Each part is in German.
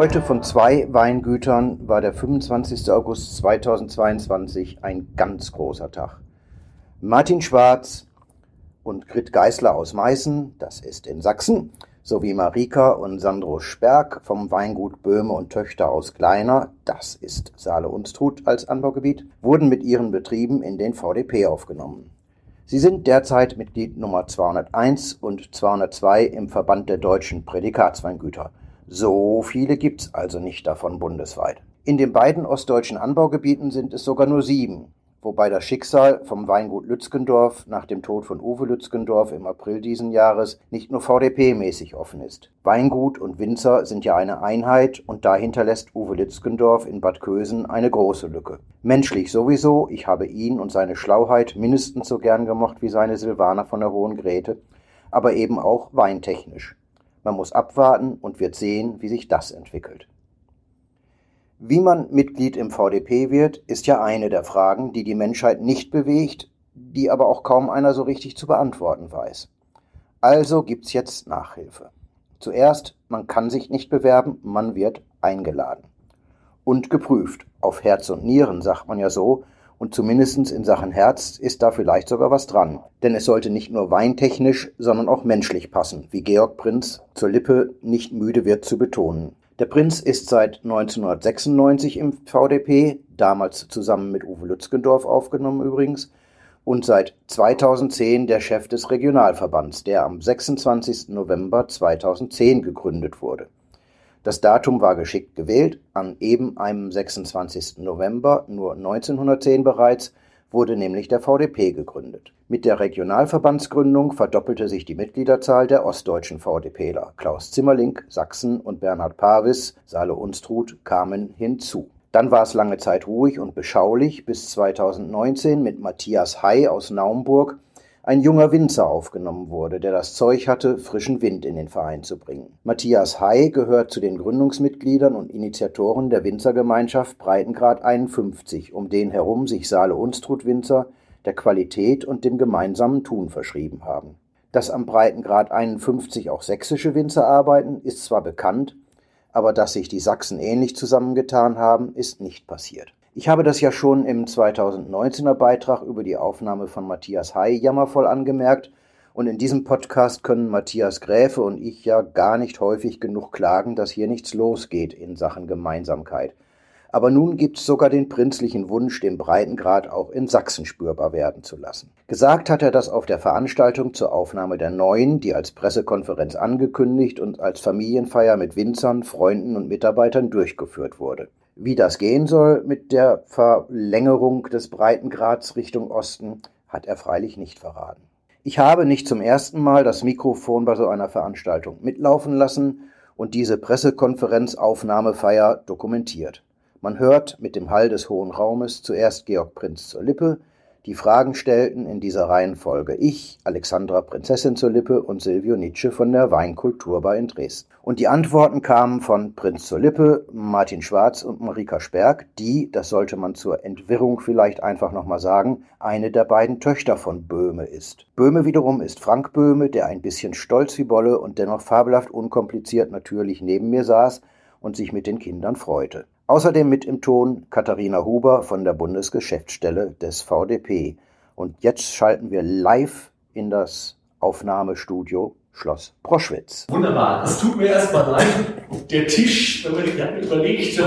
Leute von zwei Weingütern war der 25. August 2022 ein ganz großer Tag. Martin Schwarz und Grit Geißler aus Meißen, das ist in Sachsen, sowie Marika und Sandro Sperg vom Weingut Böhme und Töchter aus Kleiner, das ist Saale-Unstrut als Anbaugebiet, wurden mit ihren Betrieben in den VDP aufgenommen. Sie sind derzeit Mitglied Nummer 201 und 202 im Verband der deutschen Prädikatsweingüter. So viele gibt's also nicht davon bundesweit. In den beiden ostdeutschen Anbaugebieten sind es sogar nur sieben, wobei das Schicksal vom Weingut Lützgendorf nach dem Tod von Uwe Lützgendorf im April diesen Jahres nicht nur VDP-mäßig offen ist. Weingut und Winzer sind ja eine Einheit und da hinterlässt Uwe Lützgendorf in Bad Kösen eine große Lücke. Menschlich sowieso, ich habe ihn und seine Schlauheit mindestens so gern gemocht wie seine Silvaner von der Hohen Grete, aber eben auch weintechnisch. Man muss abwarten und wird sehen, wie sich das entwickelt. Wie man Mitglied im VDP wird, ist ja eine der Fragen, die die Menschheit nicht bewegt, die aber auch kaum einer so richtig zu beantworten weiß. Also gibt's jetzt Nachhilfe. Zuerst, man kann sich nicht bewerben, man wird eingeladen. Und geprüft. Auf Herz und Nieren, sagt man ja so, und zumindest in Sachen Herz ist da vielleicht sogar was dran. Denn es sollte nicht nur weintechnisch, sondern auch menschlich passen, wie Georg Prinz zur Lippe nicht müde wird zu betonen. Der Prinz ist seit 1996 im VDP, damals zusammen mit Uwe Lützgendorf aufgenommen übrigens, und seit 2010 der Chef des Regionalverbands, der am 26. November 2010 gegründet wurde. Das Datum war geschickt gewählt. An eben einem 26. November, nur 1910 bereits, wurde nämlich der VDP gegründet. Mit der Regionalverbandsgründung verdoppelte sich die Mitgliederzahl der ostdeutschen VDPler. Klaus Zimmerling, Sachsen und Bernhard Pavis, Saale Unstrut kamen hinzu. Dann war es lange Zeit ruhig und beschaulich, bis 2019 mit Matthias Hay aus Naumburg ein junger Winzer aufgenommen wurde, der das Zeug hatte, frischen Wind in den Verein zu bringen. Matthias Hay gehört zu den Gründungsmitgliedern und Initiatoren der Winzergemeinschaft Breitengrad 51, um den herum sich Saale Unstrut Winzer der Qualität und dem gemeinsamen Tun verschrieben haben. Dass am Breitengrad 51 auch sächsische Winzer arbeiten, ist zwar bekannt, aber dass sich die Sachsen ähnlich zusammengetan haben, ist nicht passiert. Ich habe das ja schon im 2019er Beitrag über die Aufnahme von Matthias Hay jammervoll angemerkt und in diesem Podcast können Matthias Gräfe und ich ja gar nicht häufig genug klagen, dass hier nichts losgeht in Sachen Gemeinsamkeit. Aber nun gibt's sogar den prinzlichen Wunsch, den Breitengrad auch in Sachsen spürbar werden zu lassen. Gesagt hat er das auf der Veranstaltung zur Aufnahme der Neuen, die als Pressekonferenz angekündigt und als Familienfeier mit Winzern, Freunden und Mitarbeitern durchgeführt wurde. Wie das gehen soll mit der Verlängerung des Breitengrads Richtung Osten, hat er freilich nicht verraten. Ich habe nicht zum ersten Mal das Mikrofon bei so einer Veranstaltung mitlaufen lassen und diese Pressekonferenzaufnahmefeier dokumentiert. Man hört mit dem Hall des Hohen Raumes zuerst Georg Prinz zur Lippe, die Fragen stellten in dieser Reihenfolge ich, Alexandra Prinzessin zur Lippe und Silvio Nietzsche von der Weinkulturbar in Dresden. Und die Antworten kamen von Prinz zur Lippe, Martin Schwarz und Marika Sperg, die, das sollte man zur Entwirrung vielleicht einfach nochmal sagen, eine der beiden Töchter von Böhme ist. Böhme wiederum ist Frank Böhme, der ein bisschen stolz wie Bolle und dennoch fabelhaft unkompliziert natürlich neben mir saß und sich mit den Kindern freute. Außerdem mit im Ton Katharina Huber von der Bundesgeschäftsstelle des VDP. Und jetzt schalten wir live in das Aufnahmestudio Schloss Proschwitz. Wunderbar. Es tut mir erstmal leid, der Tisch, wenn man sich überlegt,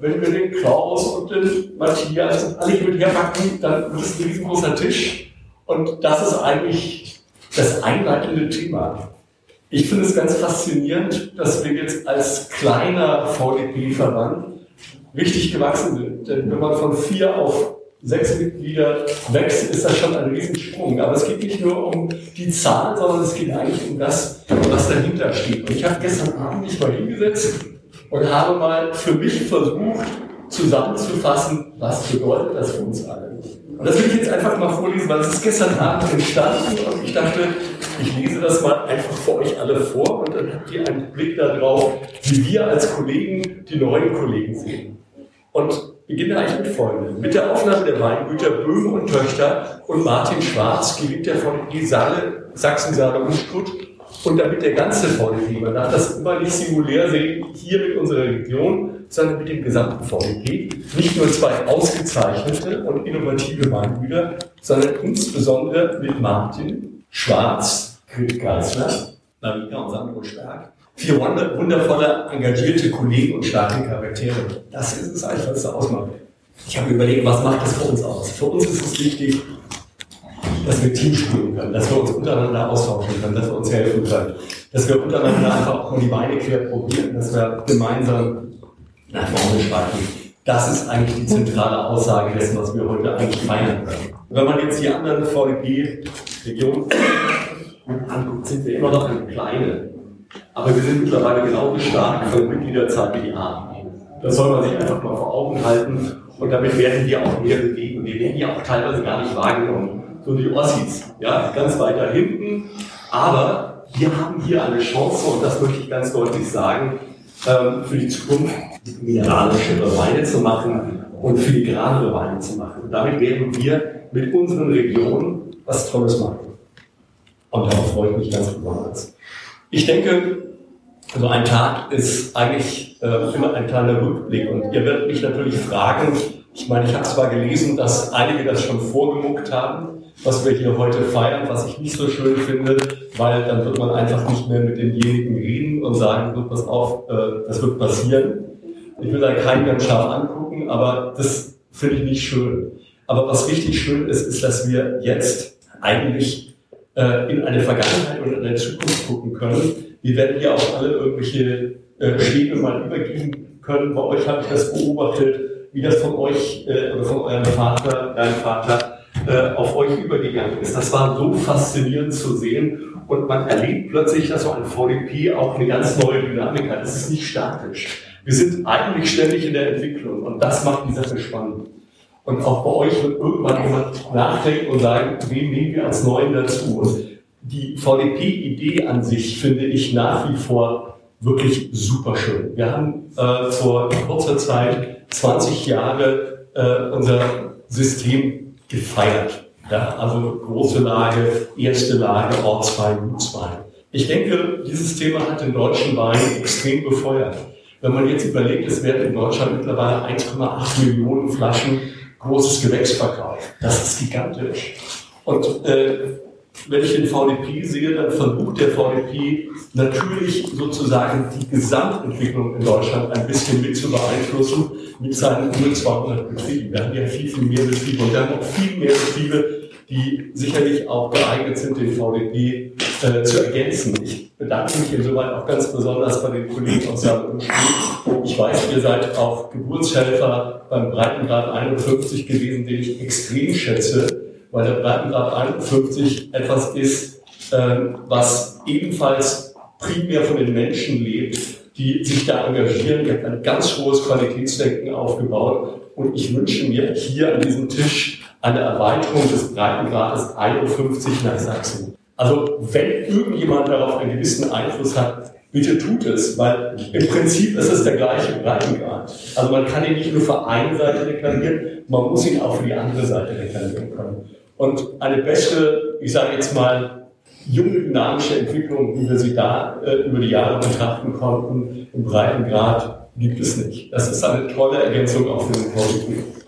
wenn wir den Klaus und den Matthias alle hier mit herpacken, dann ist es ein riesengroßer Tisch. Und das ist eigentlich das einleitende Thema. Ich finde es ganz faszinierend, dass wir jetzt als kleiner VDP-Verband richtig gewachsen sind. Denn wenn man von vier auf sechs Mitglieder wächst, ist das schon ein Riesensprung. Aber es geht nicht nur um die Zahl, sondern es geht eigentlich um das, was dahinter steht. Und ich habe gestern Abend mich mal hingesetzt und habe mal für mich versucht, zusammenzufassen, was bedeutet das für uns alle. Und das will ich jetzt einfach mal vorlesen, weil es ist gestern Abend entstanden und ich dachte, ich lese das mal einfach für euch alle vor und dann habt ihr einen Blick darauf, wie wir als Kollegen die neuen Kollegen sehen. Und beginne eigentlich mit folgendem. Mit der Aufnahme der Weingüter Böhm und Töchter und Martin Schwarz gewinnt VDP Saale, Sachsen, Saale und Stutt. Und damit der ganze VDP, man darf das immer nicht singulär sehen, hier mit unserer Region, sondern mit dem gesamten VDP, nicht nur zwei ausgezeichnete und innovative Weingüter, sondern insbesondere mit Martin Schwarz, Grit Geisler, Marina und Sandro Stark, vier wundervolle, engagierte Kollegen und starke Charaktere. Das ist es eigentlich, was es ausmacht. Ich habe überlegt, was macht das für uns aus? Für uns ist es wichtig, dass wir Team spielen können, dass wir uns untereinander austauschen können, dass wir uns helfen können, dass wir untereinander einfach auch mal die Beine quer probieren, dass wir gemeinsam nach vorne schreiten. Das ist eigentlich die zentrale Aussage dessen, was wir heute eigentlich feiern können. Wenn man jetzt die anderen VDP-Regionen anguckt, sind wir immer noch eine kleine. Aber wir sind mittlerweile genauso stark von der Mitgliederzahl wie die A. Das soll man sich einfach mal vor Augen halten. Und damit werden wir auch mehr bewegen. Wir werden ja auch teilweise gar nicht wahrgenommen so die Ossis, ja, ganz weiter hinten. Aber wir haben hier eine Chance, und das möchte ich ganz deutlich sagen, ähm, für die Zukunft mineralischere Weine zu machen und filigranere Weine zu machen. Und damit werden wir mit unseren Regionen was Tolles machen. Und darauf freue ich mich ganz besonders. Ich denke, so ein Tag ist eigentlich äh, immer ein kleiner Rückblick. Und ihr werdet mich natürlich fragen, ich meine, ich habe zwar gelesen, dass einige das schon vorgemuckt haben, was wir hier heute feiern, was ich nicht so schön finde, weil dann wird man einfach nicht mehr mit denjenigen reden und sagen, du, pass auf, äh, das wird passieren. Ich will da keinen ganz scharf angucken, aber das finde ich nicht schön. Aber was richtig schön ist, ist, dass wir jetzt eigentlich äh, in eine Vergangenheit und in eine Zukunft gucken können. Wir werden hier auch alle irgendwelche äh, Stäbe mal übergeben können. Bei euch habe ich das beobachtet, wie das von euch äh, oder von eurem Vater, deinem Vater äh, auf euch übergegangen ist. Das war so faszinierend zu sehen und man erlebt plötzlich, dass so ein VDP auch eine ganz neue Dynamik hat. Es ist nicht statisch. Wir sind eigentlich ständig in der Entwicklung und das macht die Sache spannend. Und auch bei euch wird irgendwann jemand nachdenken und sagen, wen nehmen wir als Neuen dazu? Und die VDP-Idee an sich finde ich nach wie vor wirklich super schön. Wir haben äh, vor kurzer Zeit 20 Jahre äh, unser System gefeiert. Ja, also große Lage, erste Lage, Ortswein, Gutswein. Ich denke, dieses Thema hat den deutschen Wein extrem befeuert. Wenn man jetzt überlegt, es werden in Deutschland mittlerweile 1,8 Millionen Flaschen großes Gewächs verkauft. Das ist gigantisch. Und äh, wenn ich den VDP sehe, dann versucht der VDP natürlich sozusagen die Gesamtentwicklung in Deutschland ein bisschen mit zu beeinflussen mit seinen über 200 Betrieben. Wir haben ja viel, viel mehr Betriebe und wir haben auch viel mehr Betriebe, die sicherlich auch geeignet sind, den VDP äh, zu ergänzen. Ich bedanke mich insoweit auch ganz besonders bei den Kollegen aus und Ich weiß, ihr seid auch Geburtshelfer beim Breitengrad 51 gewesen, den ich extrem schätze weil der Breitengrad 51 etwas ist, ähm, was ebenfalls primär von den Menschen lebt, die sich da engagieren. Die haben ein ganz hohes Qualitätsdenken aufgebaut. Und ich wünsche mir hier an diesem Tisch eine Erweiterung des Breitengrades 51 nach Sachsen. Also wenn irgendjemand darauf einen gewissen Einfluss hat, bitte tut es, weil im Prinzip ist es der gleiche Breitengrad. Also man kann ihn nicht nur für eine Seite deklarieren, man muss ihn auch für die andere Seite deklarieren können. Und eine beste, ich sage jetzt mal, junge dynamische Entwicklung, wie wir sie da äh, über die Jahre betrachten konnten, im breiten Grad, gibt es nicht. Das ist eine tolle Ergänzung auch für den VDP.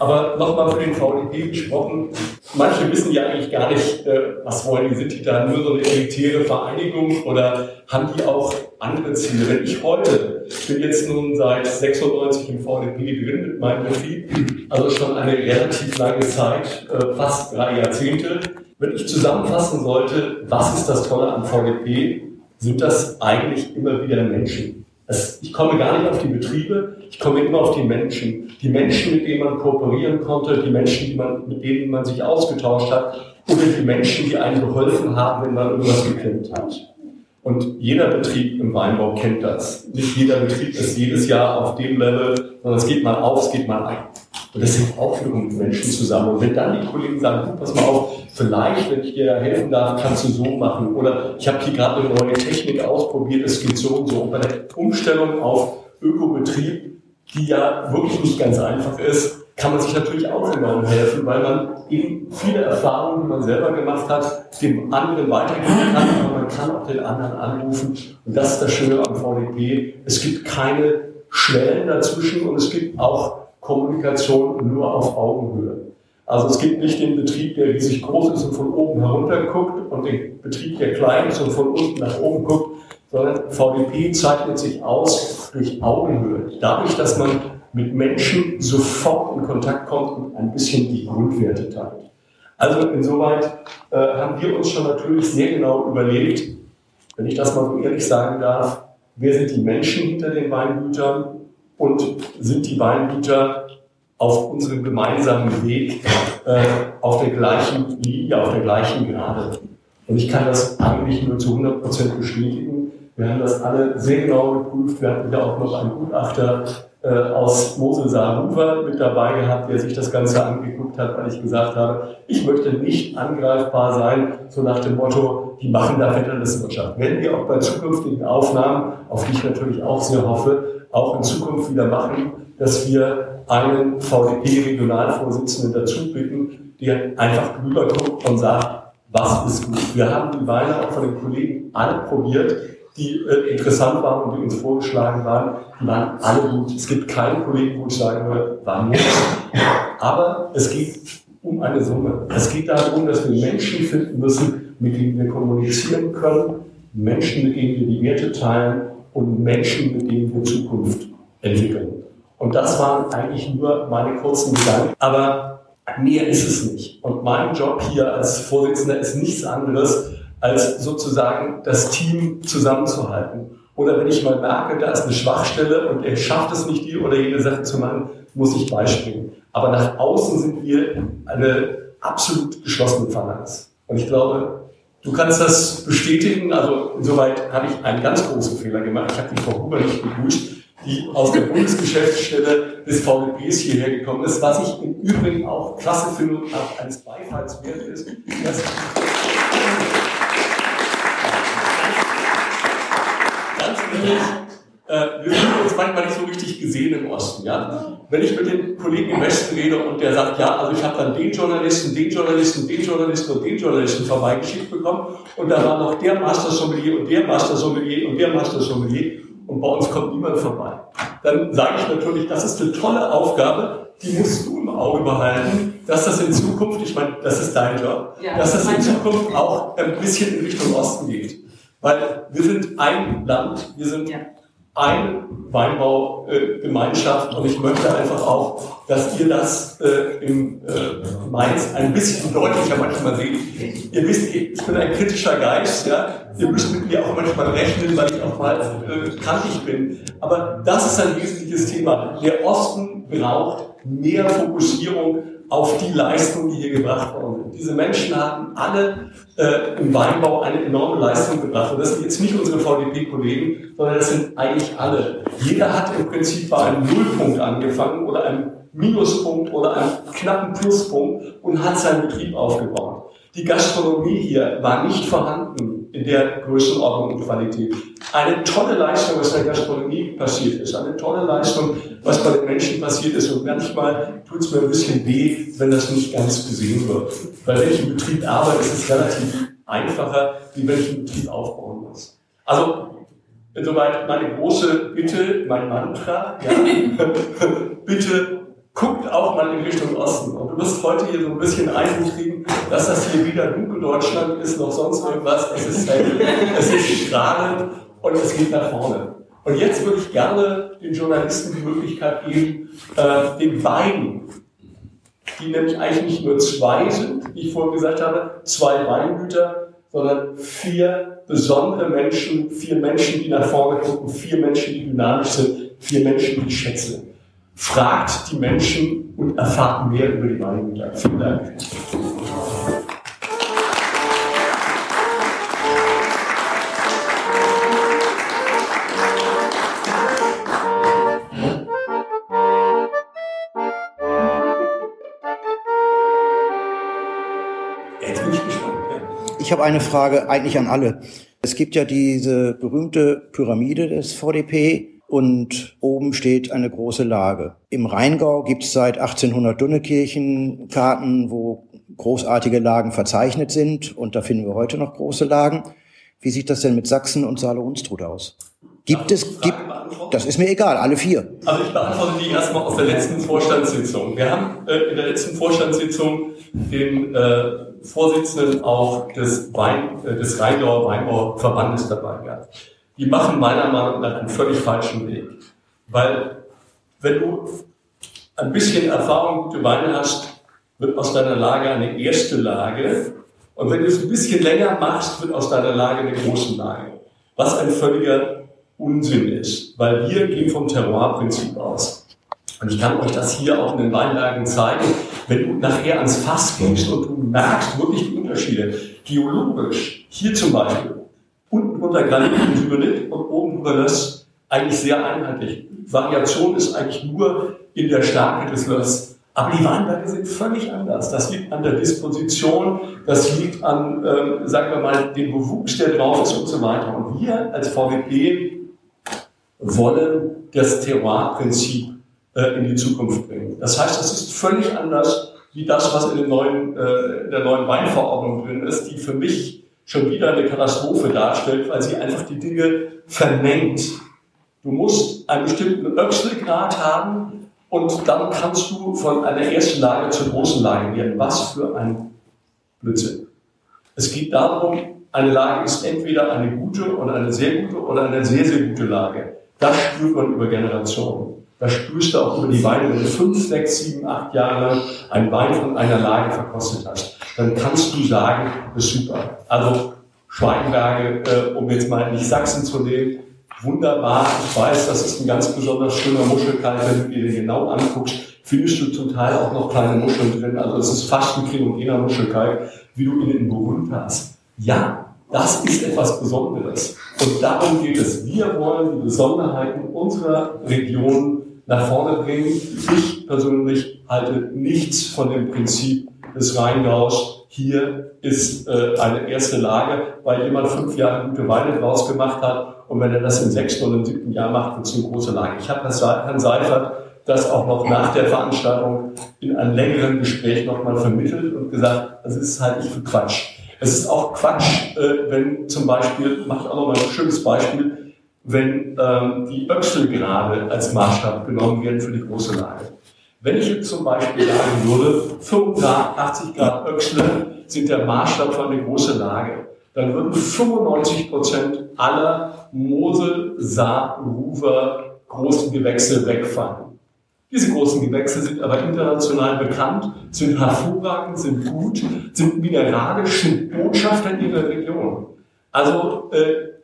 Aber nochmal für den VDP gesprochen, manche wissen ja eigentlich gar nicht, äh, was wollen die, sind die da nur so eine elitäre Vereinigung oder haben die auch andere Ziele? Wenn ich heute, ich bin jetzt nun seit 96 im VDP drin mit meinem Betrieb, also schon eine relativ lange Zeit, äh, fast drei Jahrzehnte, wenn ich zusammenfassen sollte, was ist das Tolle am VDP, sind das eigentlich immer wieder Menschen. Es, ich komme gar nicht auf die Betriebe, ich komme immer auf die Menschen. Die Menschen, mit denen man kooperieren konnte, die Menschen, die man, mit denen man sich ausgetauscht hat, oder die Menschen, die einem geholfen haben, wenn man irgendwas geklemmt hat. Und jeder Betrieb im Weinbau kennt das. Nicht jeder Betrieb ist jedes Jahr auf dem Level, sondern es geht mal auf, es geht mal ein. Und das hängt auch wiederum mit Menschen zusammen. Und wenn dann die Kollegen sagen, pass mal auf, vielleicht, wenn ich dir helfen darf, kannst du so machen. Oder ich habe hier gerade eine neue Technik ausprobiert, es geht so und so. Und bei der Umstellung auf Ökobetrieb die ja wirklich nicht ganz einfach ist, kann man sich natürlich auch enorm helfen, weil man eben viele Erfahrungen, die man selber gemacht hat, dem anderen weitergeben kann, aber man kann auch den anderen anrufen. Und das ist das Schöne am VDP. Es gibt keine Schwellen dazwischen und es gibt auch Kommunikation nur auf Augenhöhe. Also es gibt nicht den Betrieb, der riesig groß ist und von oben herunter guckt und den Betrieb, der klein ist und von unten nach oben guckt, sondern VDP zeichnet sich aus durch Augenhöhe. Dadurch, dass man mit Menschen sofort in Kontakt kommt und ein bisschen die Grundwerte teilt. Also insoweit äh, haben wir uns schon natürlich sehr genau überlegt, wenn ich das mal so ehrlich sagen darf, wer sind die Menschen hinter den Weingütern und sind die Weingüter auf unserem gemeinsamen Weg äh, auf der gleichen Linie, auf der gleichen Gerade. Und ich kann das eigentlich nur zu 100 Prozent bestätigen. Wir haben das alle sehr genau geprüft. Wir hatten ja auch noch einen Gutachter äh, aus Mosel Saarhufer mit dabei gehabt, der sich das Ganze angeguckt hat, weil ich gesagt habe, ich möchte nicht angreifbar sein, so nach dem Motto, die machen da Wirtschaft. Wenn wir auch bei zukünftigen Aufnahmen, auf die ich natürlich auch sehr hoffe, auch in Zukunft wieder machen, dass wir einen VDP-Regionalvorsitzenden dazu bitten, der einfach drüber guckt und sagt, was ist gut. Wir haben die Weine auch von den Kollegen alle probiert die äh, interessant waren und die uns vorgeschlagen waren, die waren alle gut. Es gibt keinen Kollegen, wo ich sagen würde, war nicht. Aber es geht um eine Summe. Es geht darum, dass wir Menschen finden müssen, mit denen wir kommunizieren können, Menschen, mit denen wir die Werte teilen und Menschen, mit denen wir Zukunft entwickeln. Und das waren eigentlich nur meine kurzen Gedanken. Aber mehr ist es nicht. Und mein Job hier als Vorsitzender ist nichts anderes, als sozusagen das Team zusammenzuhalten. Oder wenn ich mal merke, da ist eine Schwachstelle und er schafft es nicht, die oder jene Sache zu machen, muss ich beispringen. Aber nach außen sind wir eine absolut geschlossene Phalanx. Und ich glaube, du kannst das bestätigen. Also insoweit habe ich einen ganz großen Fehler gemacht. Ich habe die Frau Huber nicht begrüßt, die aus der Bundesgeschäftsstelle des VDPs hierher gekommen ist. Was ich im Übrigen auch klasse finde und auch eines Beifalls wert ist, dass ehrlich, äh, wir fühlen uns manchmal nicht so richtig gesehen im Osten. Ja? Wenn ich mit den Kollegen im Westen rede und der sagt, ja, also ich habe dann den Journalisten, den Journalisten, den Journalisten und den Journalisten vorbeigeschickt bekommen und da war noch der Master Sommelier und der Master Sommelier und der Master Sommelier und bei uns kommt niemand vorbei. Dann sage ich natürlich, das ist eine tolle Aufgabe, die musst du im Auge behalten, dass das in Zukunft, ich meine, das ist dein Job, ja, dass das in Zukunft auch ein bisschen in Richtung Osten geht. Weil wir sind ein Land, wir sind ja. Eine Weinbaugemeinschaft und ich möchte einfach auch, dass ihr das äh, im äh, Mainz ein bisschen deutlicher manchmal seht. Ihr wisst, ich bin ein kritischer Geist, ja. Ihr müsst mit mir auch manchmal rechnen, weil ich auch mal äh, kantig bin. Aber das ist ein wesentliches Thema. Der Osten braucht mehr Fokussierung auf die Leistung, die hier gebracht worden sind. Diese Menschen haben alle äh, im Weinbau eine enorme Leistung gebracht. Und das sind jetzt nicht unsere VDP-Kollegen, sondern das sind eigentlich alle. Jeder hat im Prinzip bei einem Nullpunkt angefangen oder einem Minuspunkt oder einem knappen Pluspunkt und hat seinen Betrieb aufgebaut. Die Gastronomie hier war nicht vorhanden in der Größenordnung und Qualität. Eine tolle Leistung, was in der Gastronomie passiert ist. Eine tolle Leistung, was bei den Menschen passiert ist. Und manchmal tut es mir ein bisschen weh, wenn das nicht ganz gesehen wird. Ich im Betrieb arbeite, ist es relativ einfacher, wie wenn ich Betrieb aufbauen muss. Also, insoweit meine große Bitte, mein Mantra, ja, bitte guckt auch mal in Richtung Osten. Und du wirst heute hier so ein bisschen Eindruck dass das hier weder Dunkeldeutschland ist noch sonst irgendwas. Es ist, hell, es ist strahlend und es geht nach vorne. Und jetzt würde ich gerne den Journalisten die Möglichkeit geben, äh, den beiden, die nämlich eigentlich nicht nur zwei sind, wie ich vorhin gesagt habe, zwei Weingüter, sondern vier besondere Menschen, vier Menschen, die nach vorne gucken, vier Menschen, die dynamisch sind, vier Menschen, die ich schätze. Fragt die Menschen und erfahrt mehr über die Weingüter. Vielen Dank. Ich habe eine Frage eigentlich an alle. Es gibt ja diese berühmte Pyramide des VDP und oben steht eine große Lage. Im Rheingau gibt es seit 1800 Dunnekirchen Karten, wo großartige Lagen verzeichnet sind und da finden wir heute noch große Lagen. Wie sieht das denn mit Sachsen und Saale-Unstrut aus? Gibt es, gibt, das ist mir egal, alle vier. Also ich beantworte die erstmal aus der letzten Vorstandssitzung. Wir haben äh, in der letzten Vorstandssitzung den äh, Vorsitzenden auch des, Wein, äh, des Rheingauer Weinbauverbandes dabei gehabt. Die machen meiner Meinung nach einen völlig falschen Weg. Weil wenn du ein bisschen Erfahrung, gute Weine hast, wird aus deiner Lage eine erste Lage. Und wenn du es ein bisschen länger machst, wird aus deiner Lage eine große Lage. Was ein völliger Unsinn ist, weil wir gehen vom Terroirprinzip aus. Und ich kann euch das hier auch in den Weinlagen zeigen. Wenn du nachher ans Fass gehst und du merkst wirklich die Unterschiede, geologisch, hier zum Beispiel, unten unter Granit und Sybrit und oben über das eigentlich sehr einheitlich. Variation ist eigentlich nur in der Stärke des Löss. Aber die Weinberge sind völlig anders. Das liegt an der Disposition, das liegt an, ähm, sagen wir mal, dem Bewuchs, der drauf ist und so weiter. Und wir als VWP wollen das Terroir-Prinzip äh, in die Zukunft bringen. Das heißt, es ist völlig anders wie das, was in, neuen, äh, in der neuen Weinverordnung drin ist, die für mich schon wieder eine Katastrophe darstellt, weil sie einfach die Dinge vermengt. Du musst einen bestimmten Öchselgrad haben und dann kannst du von einer ersten Lage zur großen Lage gehen. Was für ein Blödsinn. Es geht darum, eine Lage ist entweder eine gute oder eine sehr gute oder eine sehr, sehr gute Lage. Das spürt man über Generationen. Das spürst du auch über die Weine, wenn du fünf, sechs, sieben, acht Jahre lang einen Wein von einer Lage verkostet hast. Dann kannst du sagen, das ist super. Also Schweinberge, äh, um jetzt mal nicht Sachsen zu nehmen, wunderbar. Ich weiß, das ist ein ganz besonders schöner Muschelkalk. Wenn du dir den genau anguckst, findest du zum Teil auch noch kleine Muscheln drin. Also es ist fast ein krinogener Muschelkalk, wie du ihn in Burgund hast. Ja, das ist etwas Besonderes. Und darum geht es. Wir wollen die Besonderheiten unserer Region nach vorne bringen. Ich persönlich halte nichts von dem Prinzip des Rheingaus. Hier ist äh, eine erste Lage, weil jemand fünf Jahre gute Weine draus gemacht hat. Und wenn er das im sechsten oder im siebten Jahr macht, wird es eine große Lage. Ich habe das Herrn Seifert das auch noch nach der Veranstaltung in einem längeren Gespräch nochmal vermittelt und gesagt, das ist halt nicht für Quatsch. Es ist auch Quatsch, äh, wenn zum Beispiel, mache ich auch noch mal ein schönes Beispiel, wenn ähm, die Öchselgrade als Maßstab genommen werden für die große Lage. Wenn ich jetzt zum Beispiel sagen würde, 85 Grad Öchsle sind der Maßstab für eine große Lage, dann würden 95 Prozent aller Mosel, Saar, Ruwer großen Gewächse wegfallen. Diese großen Gewächse sind aber international bekannt, sind hervorragend, sind gut, sind mineralisch, sind Botschafter in ihrer Region. Also äh,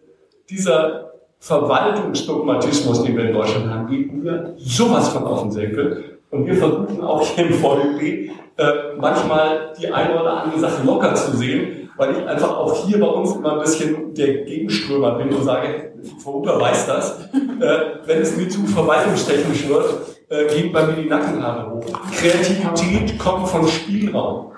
dieser Verwaltungsdogmatismus, den wir in Deutschland haben, geht mir sowas von auf den Senkel. Und wir versuchen auch hier im VDB äh, manchmal die eine oder andere Sache locker zu sehen, weil ich einfach auch hier bei uns immer ein bisschen der Gegenströmer bin und sage, Frau Huber weiß das, äh, wenn es mir zu verwaltungstechnisch wird, äh, gehen bei mir die Nackenhaare hoch. Kreativität kommt von Spielraum.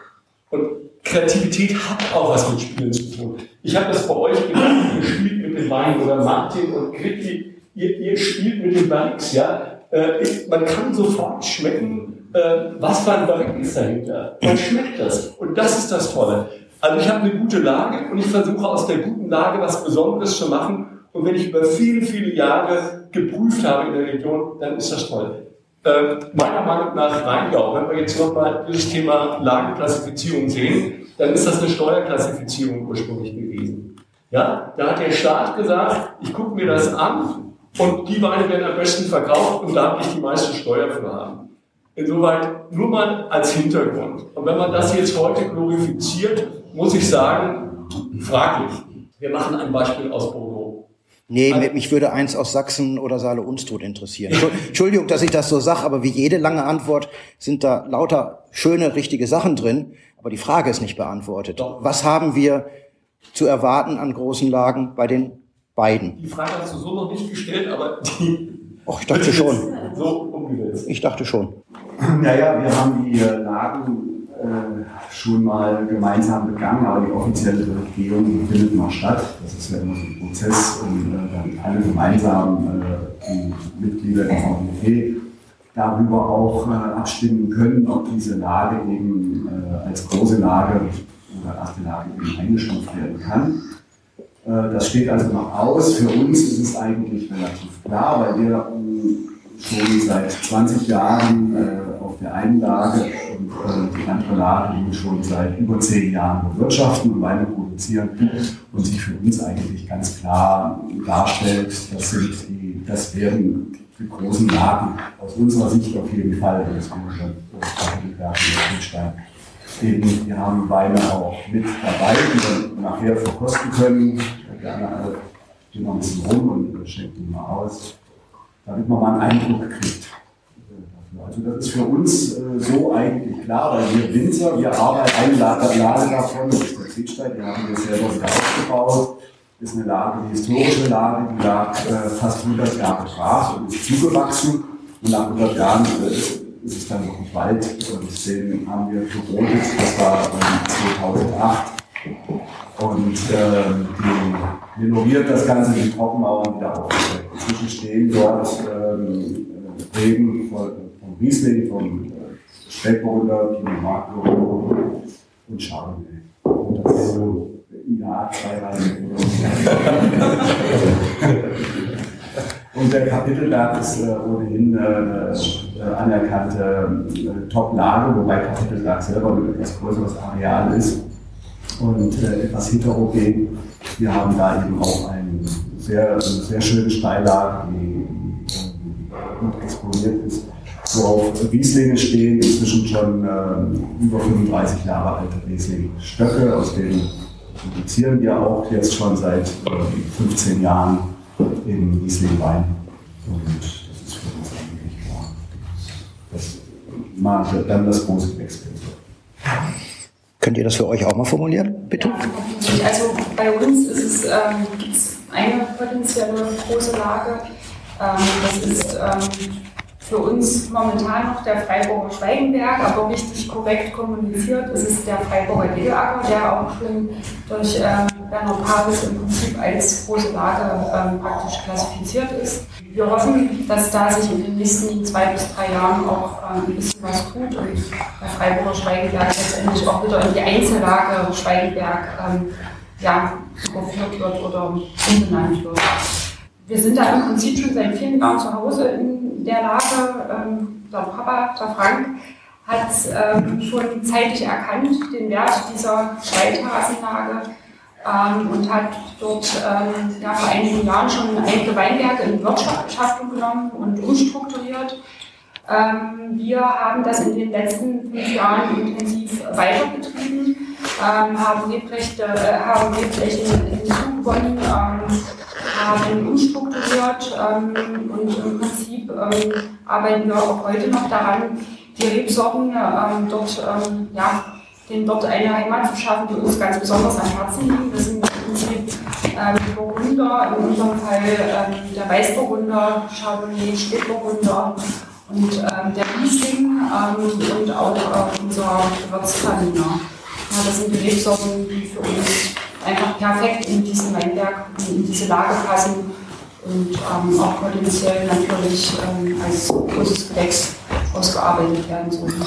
Und Kreativität hat auch was mit Spielen zu tun. Ich habe das bei euch gemacht, ihr spielt mit dem Wein oder Martin und Kritti, ihr, ihr spielt mit den Barriques, ja. Äh, ich, man kann sofort schmecken, äh, was für ein Barrique ist dahinter. Man schmeckt das. Und das ist das Tolle. Also ich habe eine gute Lage und ich versuche aus der guten Lage was Besonderes zu machen. Und wenn ich über viele, viele Jahre geprüft habe in der Region, dann ist das toll. Äh, meiner Meinung nach Rheingau, wenn wir jetzt nochmal dieses Thema Lageklassifizierung sehen, dann ist das eine Steuerklassifizierung ursprünglich gewesen. Ja, da hat der Staat gesagt, ich gucke mir das an und die Weine werden am besten verkauft und da habe ich die meiste Steuer für haben. Insoweit nur mal als Hintergrund. Und wenn man das jetzt heute glorifiziert, muss ich sagen, fraglich. Wir machen ein Beispiel aus Bordeaux. Nee, also, mich würde eins aus Sachsen oder Saale Unstrut interessieren. Entschuldigung, dass ich das so sage, aber wie jede lange Antwort sind da lauter schöne, richtige Sachen drin, aber die Frage ist nicht beantwortet. Doch. Was haben wir zu erwarten an großen Lagen bei den beiden? Die Frage hast du so noch nicht gestellt, aber die... Och, ich dachte schon. So umgesetzt. Ich dachte schon. Naja, wir haben die Lagen äh, schon mal gemeinsam begangen, aber die offizielle Begehung findet noch statt. Das ist ja immer so ein Prozess und äh, dann alle gemeinsam äh, die Mitglieder der VDP darüber auch äh, abstimmen können, ob diese Lage eben äh, als große Lage oder erste Lage eben eingestuft werden kann. Äh, das steht also noch aus. Für uns ist es eigentlich relativ klar, weil wir schon seit 20 Jahren äh, auf der einen Lage und äh, die andere Lage schon seit über 10 Jahren bewirtschaften und Weine produzieren und sich für uns eigentlich ganz klar darstellt, das, sind die, das werden die großen Lagen aus unserer Sicht auf jeden Fall, das Berge der Spielstein. Eben, wir haben Weine auch mit dabei, die wir nachher verkosten können. Gerne alle gehen wir ein bisschen rum und schenken die mal aus damit man mal einen Eindruck kriegt. Also das ist für uns äh, so eigentlich klar, weil wir Winzer, wir arbeiten eine Lage davon, das ist der Kriegstein, die haben wir selber wieder aufgebaut. Das ist eine Lage, eine historische Lage, die lag äh, fast 100 Jahre brach und ist zugewachsen. Und nach 100 Jahren äh, ist es dann noch ein Wald. Und den haben wir gerodet, das war 2008. Und die renoviert das Ganze, die Trockenmauern wieder aufgestellt. Inzwischen stehen dort ähm, Regen vom, vom Riesling, vom äh, Marco und Chardonnay. Und das ist so, ja, zwei Reihen. Und der Kapitelberg ist äh, ohnehin eine äh, anerkannte äh, Top-Lage, wobei Kapitelberg selber ein etwas größeres Areal ist und äh, etwas heterogen. Wir haben da eben auch einen sehr, eine sehr schöne Steillage, die äh, gut exponiert ist, worauf Rieslinge stehen, inzwischen schon äh, über 35 Jahre alte Riesling-Stöcke, aus denen produzieren wir auch jetzt schon seit 15 äh, Jahren in Riesling-Wein. Und das ist für uns eigentlich klar. Das mag dann das große Gewächsbild. Könnt ihr das für euch auch mal formulieren, bitte? Ja, also bei uns ist es, ähm, eine potenzielle große Lage. Ähm, das ist ähm, für uns momentan noch der Freiburger Schweigenberg, aber richtig korrekt kommuniziert ist es der Freiburger Edelacker, der auch schon durch ähm, Bernhard Paris im Prinzip als große Lage ähm, praktisch klassifiziert ist. Wir hoffen, dass da sich in den nächsten zwei bis drei Jahren auch äh, ein bisschen was tut und der Freiburger Schweigenberg letztendlich auch wieder in die Einzellage Schweigenberg ähm, ja, überführt wird oder umbenannt wird. Wir sind da im Prinzip schon seit vielen Jahren zu Hause in der Lage. Ähm, der Papa, der Frank, hat ähm, schon zeitlich erkannt den Wert dieser Zweitasenlage ähm, und hat dort ähm, ja, vor einigen Jahren schon einige Weinberge in Wirtschaft genommen und umstrukturiert. Ähm, wir haben das in den letzten fünf Jahren intensiv weiterbetrieben, ähm, haben Rebrechte, äh, haben Rebflächen hinzugewonnen, ähm, haben umstrukturiert ähm, und im Prinzip arbeiten wir auch heute noch daran, die Rebsorten dort ja, denen dort eine Heimat zu schaffen, die uns ganz besonders am Herzen liegen. Das sind im Prinzip ähm, Burgunder, in unserem Fall ähm, der Weißburgunder, Chardonnay, Spätburgunder und ähm, der Riesling und auch unser Gewürztraminer. Das sind die Rebsorten, die für uns einfach perfekt in diesen Weinberg, in diese Lage passen und auch potenziell natürlich als großes Gewächs ausgearbeitet werden sollen.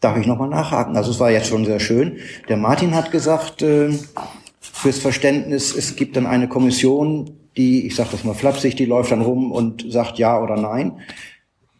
Darf ich nochmal nachhaken? Also es war jetzt schon sehr schön. Der Martin hat gesagt, äh, fürs Verständnis, es gibt dann eine Kommission, die, ich sage das mal flapsig, die läuft dann rum und sagt ja oder nein.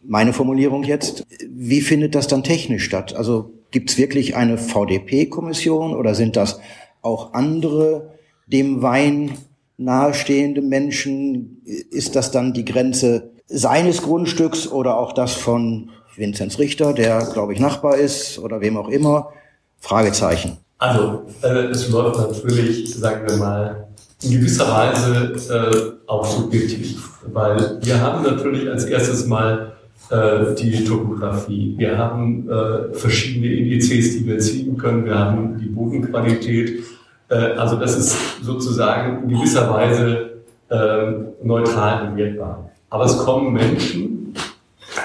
Meine Formulierung jetzt, wie findet das dann technisch statt? Also gibt es wirklich eine VDP-Kommission oder sind das auch andere dem Wein nahestehende Menschen? Ist das dann die Grenze seines Grundstücks oder auch das von Vinzenz Richter, der, glaube ich, Nachbar ist oder wem auch immer? Fragezeichen. Also, äh, es läuft natürlich, sagen wir mal, in gewisser Weise äh, auch subjektiv, weil wir haben natürlich als erstes mal äh, die Topografie, wir haben äh, verschiedene Indizes, die wir ziehen können, wir haben die Bodenqualität, äh, also das ist sozusagen in gewisser Weise äh, neutral bewertbar. Aber es kommen Menschen,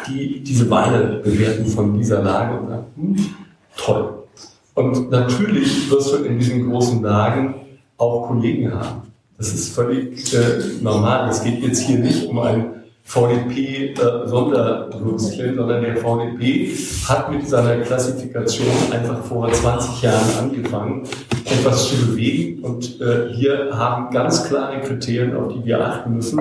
die diese Weine bewerten von dieser Lage und sagen, hm, toll. Und natürlich wirst du in diesen großen Lagen auch Kollegen haben. Das ist völlig äh, normal. Es geht jetzt hier nicht um ein VDP-Sonderwürstchen, äh, sondern der VDP hat mit seiner Klassifikation einfach vor 20 Jahren angefangen, etwas zu bewegen. Und äh, hier haben ganz klare Kriterien, auf die wir achten müssen.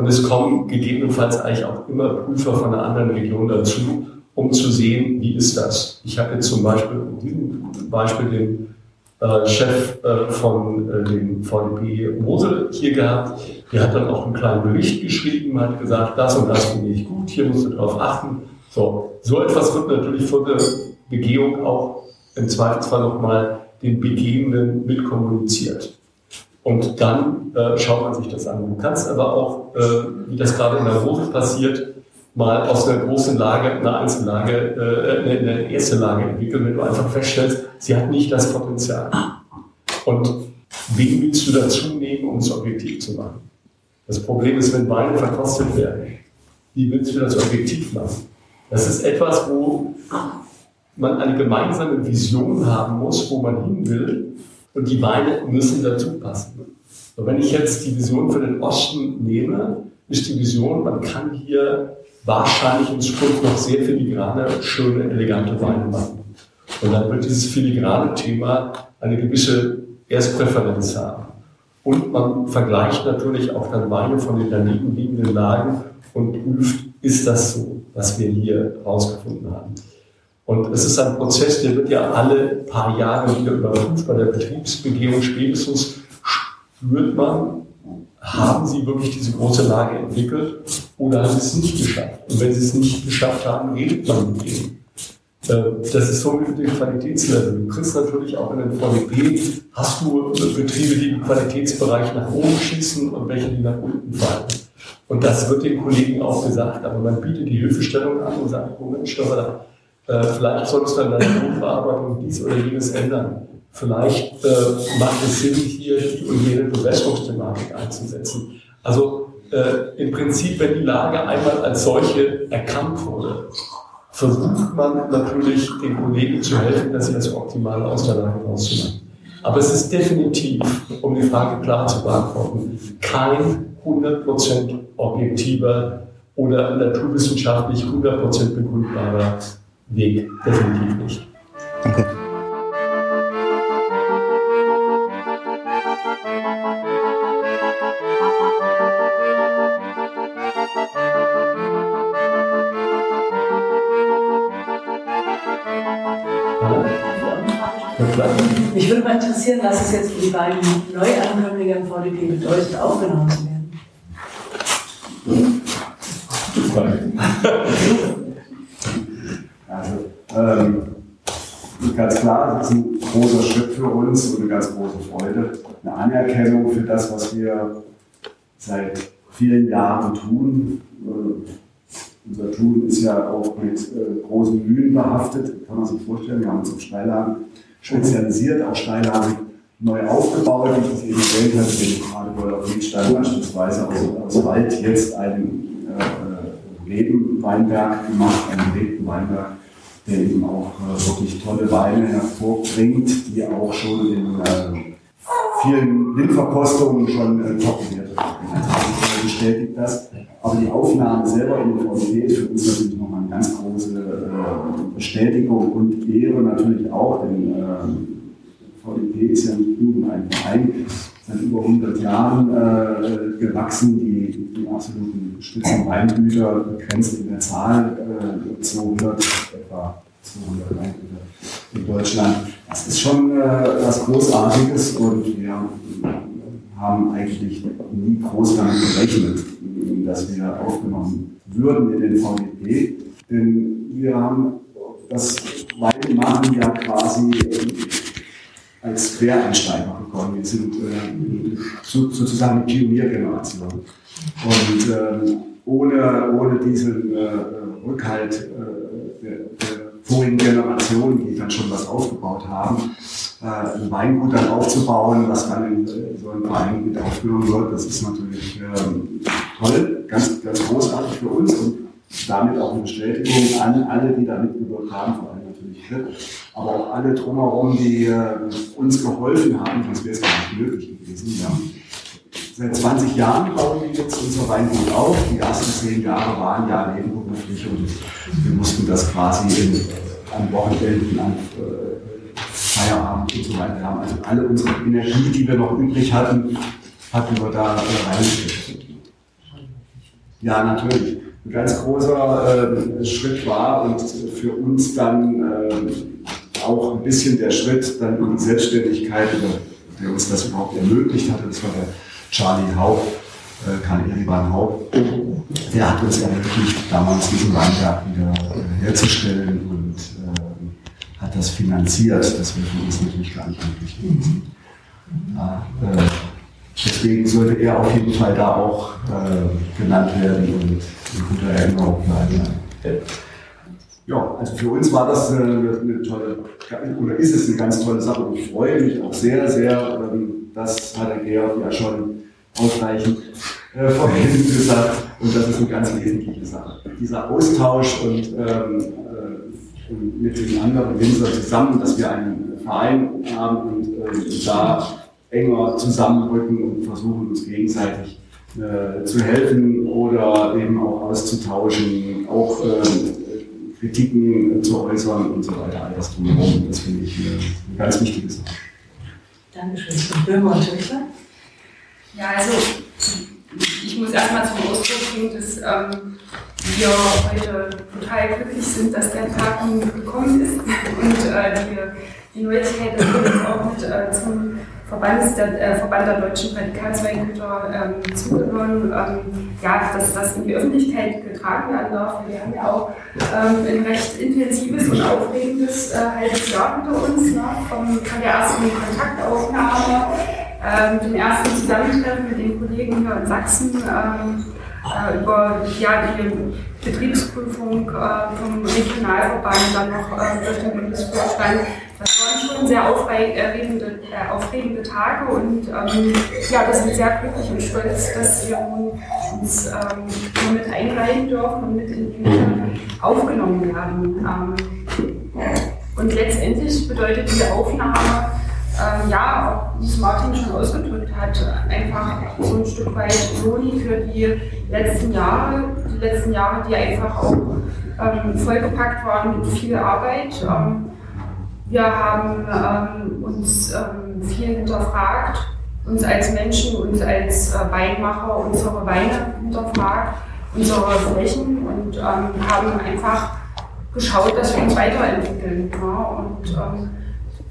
Und es kommen gegebenenfalls eigentlich auch immer Prüfer von einer anderen Region dazu, um zu sehen, wie ist das. Ich habe jetzt zum Beispiel in diesem Beispiel den äh, Chef äh, von äh, dem VDP Mosel hier gehabt. Der hat dann auch einen kleinen Bericht geschrieben, hat gesagt, das und das finde ich gut, hier musst du drauf achten. So, so etwas wird natürlich vor der Begehung auch im Zweifelsfall nochmal den Begehenden mitkommuniziert. Und dann äh, schaut man sich das an. Du kannst aber auch, äh, wie das gerade in der Rose passiert, mal aus einer großen Lage eine Einzellage, äh, eine erste Lage entwickeln, wenn du einfach feststellst, sie hat nicht das Potenzial. Und wen willst du dazu nehmen, um es objektiv zu machen? Das Problem ist, wenn Weine verkostet werden, wie willst du das objektiv machen? Das ist etwas, wo man eine gemeinsame Vision haben muss, wo man hin will, und die Weine müssen dazu passen. Und wenn ich jetzt die Vision für den Osten nehme, ist die Vision, man kann hier wahrscheinlich in Zukunft noch sehr filigrane, schöne, elegante Weine machen. Und dann wird dieses filigrane Thema eine gewisse Erstpräferenz haben. Und man vergleicht natürlich auch dann Weine von den daneben liegenden Lagen und prüft, ist das so, was wir hier rausgefunden haben. Und es ist ein Prozess, der wird ja alle paar Jahre wieder überprüft. Bei der Betriebsbegehung spätestens spürt man, haben sie wirklich diese große Lage entwickelt oder haben sie es nicht geschafft? Und wenn sie es nicht geschafft haben, redet man mit ihnen. Äh, das ist so mit dem Qualitätslevel. Du kriegst natürlich auch in den VDP, hast du Betriebe, die im Qualitätsbereich nach oben schießen und welche, die nach unten fallen. Und das wird den Kollegen auch gesagt, aber man bietet die Hilfestellung an und sagt, Moment, mal, äh, vielleicht solltest du an deiner Grundverarbeitung dies oder jenes ändern. Vielleicht äh, macht es Sinn, hier die und jene Bewässerungsthematik einzusetzen. Also äh, im Prinzip, wenn die Lage einmal als solche erkannt wurde, versucht man natürlich den Kollegen zu helfen, dass sie das Optimale aus der Lage rauszumachen. Aber es ist definitiv, um die Frage klar zu beantworten, kein 100% objektiver oder naturwissenschaftlich 100% begründbarer Weg. Definitiv nicht. Danke. Mich würde mal interessieren, was es jetzt für die beiden Neuankömmlinge im VDP bedeutet, aufgenommen zu werden. Also, ähm, ganz klar, das ist ein großer Schritt für uns und eine ganz große Freude. Eine Anerkennung für das, was wir seit vielen Jahren tun. Äh, unser Tun ist ja auch mit äh, großen Mühen behaftet, kann man sich vorstellen. Wir haben uns auf Steillagen spezialisiert, auch Steillagen neu aufgebaut, wie ich das eben erwähnt habe, den Radebeul Friedstein beispielsweise aus, aus Wald jetzt einen äh, Lebenweinberg gemacht, einen Weinberg, der eben auch äh, wirklich tolle Weine hervorbringt, die auch schon in äh, vielen Blindverkostungen schon äh, top bewertet werden. bestätigt das. Aber die Aufnahme selber in VDP ist für uns natürlich nochmal eine ganz große äh, Bestätigung und Ehre natürlich auch, denn äh, VDP ist ja nicht nur ein Verein, seit über 100 Jahren äh, gewachsen, die, die absoluten Spitzenweingüter begrenzt in der Zahl, äh, 200, etwa 200 Weingüter in Deutschland. Das ist schon äh, was Großartiges und wir haben eigentlich nie groß damit gerechnet, dass wir aufgenommen würden in den VDP. Denn wir haben das Weinmachen ja quasi äh, als Quereinsteiger bekommen. Wir sind äh, sozusagen die Pioniergeneration. Und äh, ohne, ohne diesen äh, Rückhalt äh, vorigen Generationen, die dann schon was aufgebaut haben, äh, ein Weingut dann aufzubauen, was dann in so ein Verein mit aufgenommen wird, das ist natürlich ähm, toll, ganz, ganz großartig für uns und damit auch eine Bestätigung an alle, die da mitgewirkt haben, vor allem natürlich aber auch alle drumherum, die äh, uns geholfen haben, sonst wäre es gar nicht möglich gewesen. Ja. Seit 20 Jahren bauen wir jetzt unser Weingut auf. Die ersten zehn Jahre waren ja nebenberuflich und wir mussten das quasi in, an Wochenenden, an äh, Feierabend und so weiter. Haben also alle unsere Energie, die wir noch übrig hatten, hatten wir da äh, reingesteckt. Ja, natürlich. Ein ganz großer äh, Schritt war und für uns dann äh, auch ein bisschen der Schritt dann in die Selbstständigkeit, der uns das überhaupt ermöglicht hatte. Das war der Charlie Haupt, äh, Karl Eriban Haupt. Der hat uns ermöglicht, damals diesen Weinberg wieder äh, herzustellen und äh, hat das finanziert. Das wäre für uns natürlich gar nicht möglich gewesen. Ja, äh, deswegen sollte er auf jeden Fall da auch äh, genannt werden und in guter Erinnerung bleiben. Ja, also für uns war das eine, eine, tolle, oder ist es eine ganz tolle Sache und ich freue mich auch sehr, sehr, ähm, das hat der Georg ja schon ausreichend äh, vorhin gesagt und das ist eine ganz wesentliche Sache. Dieser Austausch und, ähm, äh, mit den anderen Winzer zusammen, dass wir einen Verein haben und äh, da enger zusammenrücken und versuchen uns gegenseitig äh, zu helfen oder eben auch auszutauschen, auch äh, Kritiken zu äußern und so weiter, all das drumherum. Das finde ich eine ganz wichtige Sache. Dankeschön. Böhmer und Töchter? Ja, also ich muss erstmal zum Ausdruck bringen, dass ähm, wir heute total glücklich sind, dass der Tag nun gekommen ist. Und äh, die, die Neuigkeit, dass wir jetzt auch mit äh, zum Verband der, äh, Verband der deutschen Prädikatsweingüter ähm, zugehören, ähm, ja, dass das in die Öffentlichkeit getragen werden darf. Wir haben ja auch ähm, ein recht intensives und aufregendes äh, halbes Jahr hinter uns, ne, vom, von der ersten Kontaktaufnahme, ähm, dem ersten Zusammentreffen mit den Kollegen hier in Sachsen ähm, äh, über ja, die Betriebsprüfung äh, vom Regionalverband, dann noch äh, durch den Bundesvorstand. Das waren schon sehr aufregende, äh, aufregende Tage und ähm, ja, wir sind sehr glücklich und stolz, dass wir uns ähm, mit einreihen dürfen und mit in die aufgenommen werden. Ähm, und letztendlich bedeutet diese Aufnahme, ähm, ja, wie es Martin schon ausgedrückt hat, einfach so ein Stück weit Soli für die letzten Jahre, die letzten Jahre, die einfach auch ähm, vollgepackt waren mit viel Arbeit. Ähm, wir haben ähm, uns ähm, viel hinterfragt, uns als Menschen, uns als äh, Weinmacher, unsere Weine hinterfragt, unsere Flächen und ähm, haben einfach geschaut, dass wir uns weiterentwickeln. Ja, und